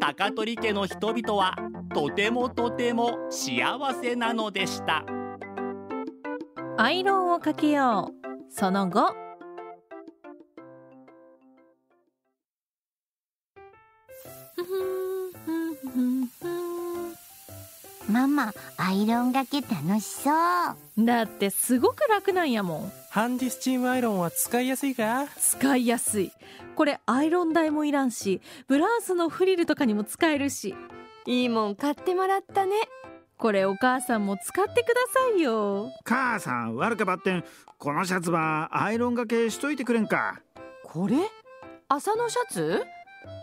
高取家の人々はとてもとても幸せなのでした。アイロンをかけよう。その後ママアイロンがけ楽しそう。だってすごく楽なんやもん。ハンディスチームアイロンは使いやすいか？使いやすい。これアイロン台もいらんしブラウスのフリルとかにも使えるし。いいもん買ってもらったね。これお母さんも使ってくださいよ。母さん悪かばってん。このシャツはアイロンがけしといてくれんか？これ？朝のシャツ？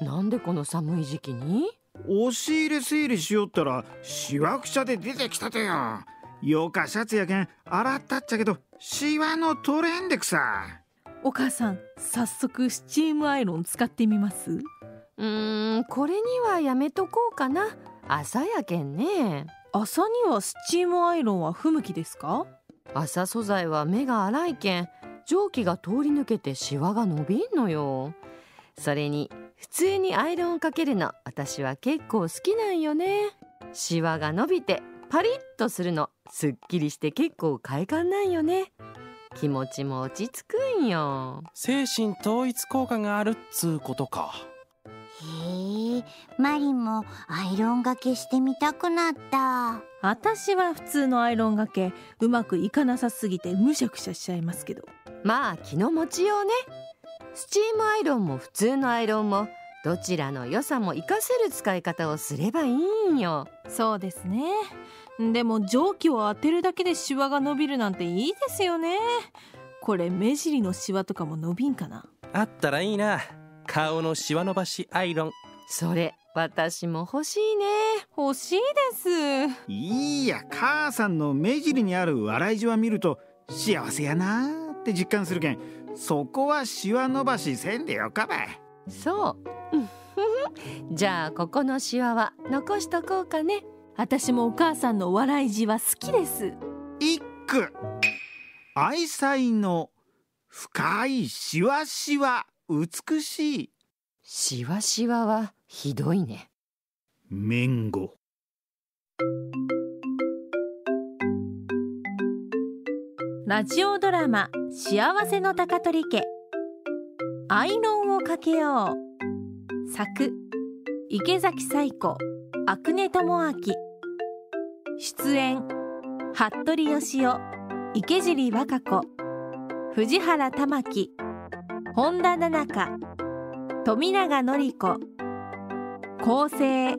なんでこの寒い時期に？押し入れ整理しよったらシワくちゃで出てきたとよ。よかシャツやけん洗ったっちゃけどシワの取れんでくさ。お母さん早速スチームアイロン使ってみます？うーんこれにはやめとこうかな。朝やけんね。朝にはスチームアイロンは不向きですか？朝素材は目が粗いけん蒸気が通り抜けてシワが伸びんのよ。それに普通にアイロンかけるの私は結構好きなんよね。シワが伸びてパリッとするのすっきりして結構快感なんよね。気持ちも落ち着くんよ。精神統一効果があるっつうことか。へえマリもアイロンがけしてみたくなった。私は普通のアイロンがけうまくいかなさすぎてむしゃくしゃしちゃいますけど。まあ気の持ちようねスチームアイロンも普通のアイロンもどちらの良さも活かせる使い方をすればいいんよ。そうですね。でも蒸気を当てるだけでシワが伸びるなんていいですよね。これ目尻のシワとかも伸びんかな？あったらいいな。顔のシワ伸ばしアイロン。それ私も欲しいね。欲しいです。いいや。母さんの目尻にある笑いじわ見ると幸せやなーって実感するけんそこはシワ伸ばしせんでよかばい。そう。じゃあここのシワは残しとこうかね。私もお母さんの笑いじは好きです。一句愛妻の深いシワシワ美しい。シワシワはひどいね。綿語ラジオドラマ幸せの高取家。アイロンをかけよう。作池崎彩子阿久根智明。出演服部義雄池尻和歌子。藤原玉樹。本田奈々香富永典子。構成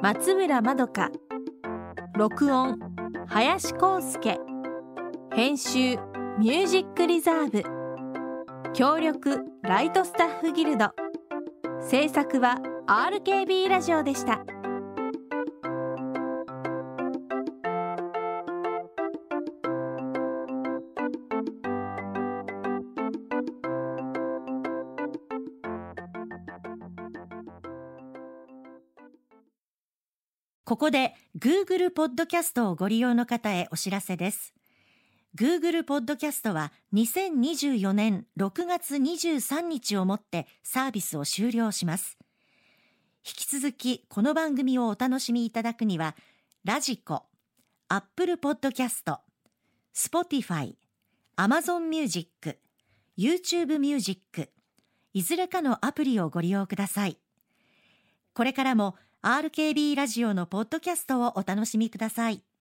松村まどか。録音林康介。編集ミュージックリザーブ。協力ライトスタッフギルド。制作は RKB ラジオでした。ここで Google ポッドキャストをご利用の方へお知らせです。Google ポッドキャストは2024年6月23日をもってサービスを終了します。引き続きこの番組をお楽しみいただくには、ラジコ、Apple ポッドキャスト、Spotify、Amazon Music、YouTube Music、いずれかのアプリをご利用ください。これからも RKB ラジオのポッドキャストをお楽しみください。